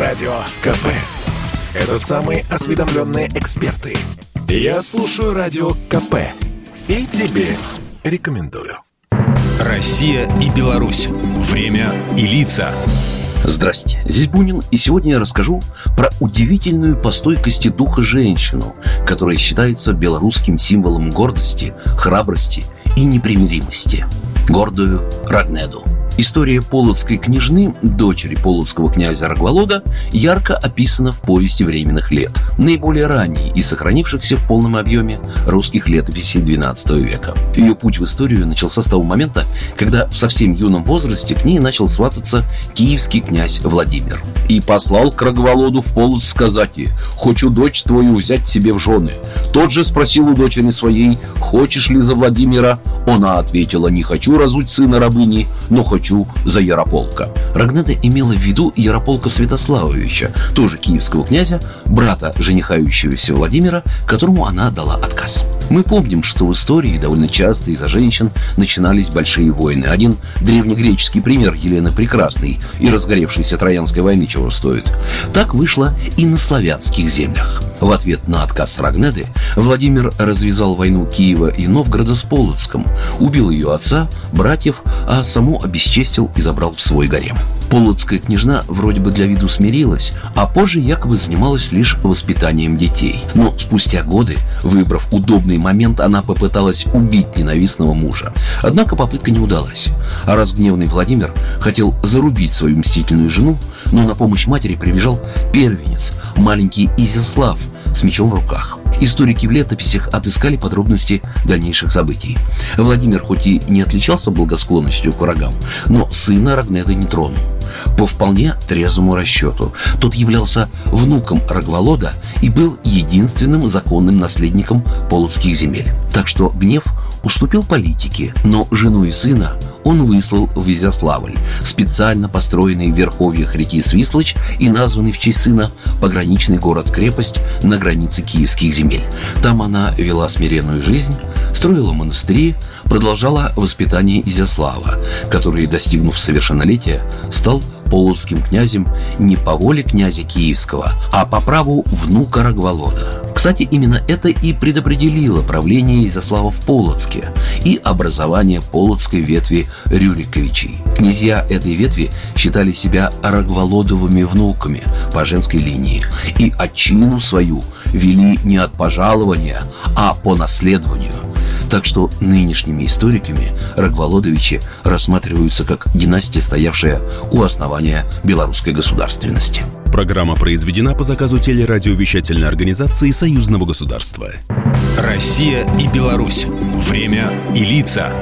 Радио КП. Это самые осведомленные эксперты. Я слушаю Радио КП. И тебе рекомендую. Россия и Беларусь. Время и лица. Здрасте, здесь Бунин, и сегодня я расскажу про удивительную по стойкости духа женщину, которая считается белорусским символом гордости, храбрости и непримиримости. Гордую Рагнеду. История Полоцкой княжны, дочери полоцкого князя Рогволода, ярко описана в повести временных лет, наиболее ранней и сохранившихся в полном объеме русских летописей XII века. Ее путь в историю начался с того момента, когда в совсем юном возрасте к ней начал свататься киевский князь Владимир. И послал к Рогволоду в Полоцк сказать ей, «Хочу дочь твою взять себе в жены». Тот же спросил у дочери своей, «Хочешь ли за Владимира?» Она ответила, «Не хочу разуть сына рабыни, но хочу хочу за Ярополка. Рагнеда имела в виду Ярополка Святославовича, тоже киевского князя, брата женихающегося Владимира, которому она дала отказ. Мы помним, что в истории довольно часто из-за женщин начинались большие войны. Один древнегреческий пример Елены Прекрасной и разгоревшейся Троянской войны чего стоит. Так вышло и на славянских землях. В ответ на отказ Рагнеды Владимир развязал войну Киева и Новгорода с Полоцком, убил ее отца, братьев, а саму обесчестил и забрал в свой гарем. Полоцкая княжна вроде бы для виду смирилась, а позже якобы занималась лишь воспитанием детей. Но спустя годы, выбрав удобный момент, она попыталась убить ненавистного мужа. Однако попытка не удалась. А разгневанный Владимир хотел зарубить свою мстительную жену, но на помощь матери прибежал первенец, маленький Изяслав, с мечом в руках. Историки в летописях отыскали подробности дальнейших событий. Владимир хоть и не отличался благосклонностью к врагам, но сына Рагнеда не тронул. По вполне трезвому расчету. Тот являлся внуком Рогволода и был единственным законным наследником полоцких земель. Так что гнев уступил политике, но жену и сына он выслал в Изяславль, специально построенный в верховьях реки Свислочь и названный в честь сына пограничный город-крепость на границе киевских земель. Там она вела смиренную жизнь, строила монастыри, продолжала воспитание Изяслава, который, достигнув совершеннолетия, стал полоцким князем не по воле князя Киевского, а по праву внука Рогволода. Кстати, именно это и предопределило правление Изяслава в Полоцке и образование полоцкой ветви Рюриковичей. Князья этой ветви считали себя Рогволодовыми внуками по женской линии и отчину свою вели не от пожалования, а по наследованию – так что нынешними историками Рогволодовичи рассматриваются как династия, стоявшая у основания белорусской государственности. Программа произведена по заказу телерадиовещательной организации Союзного государства. Россия и Беларусь. Время и лица.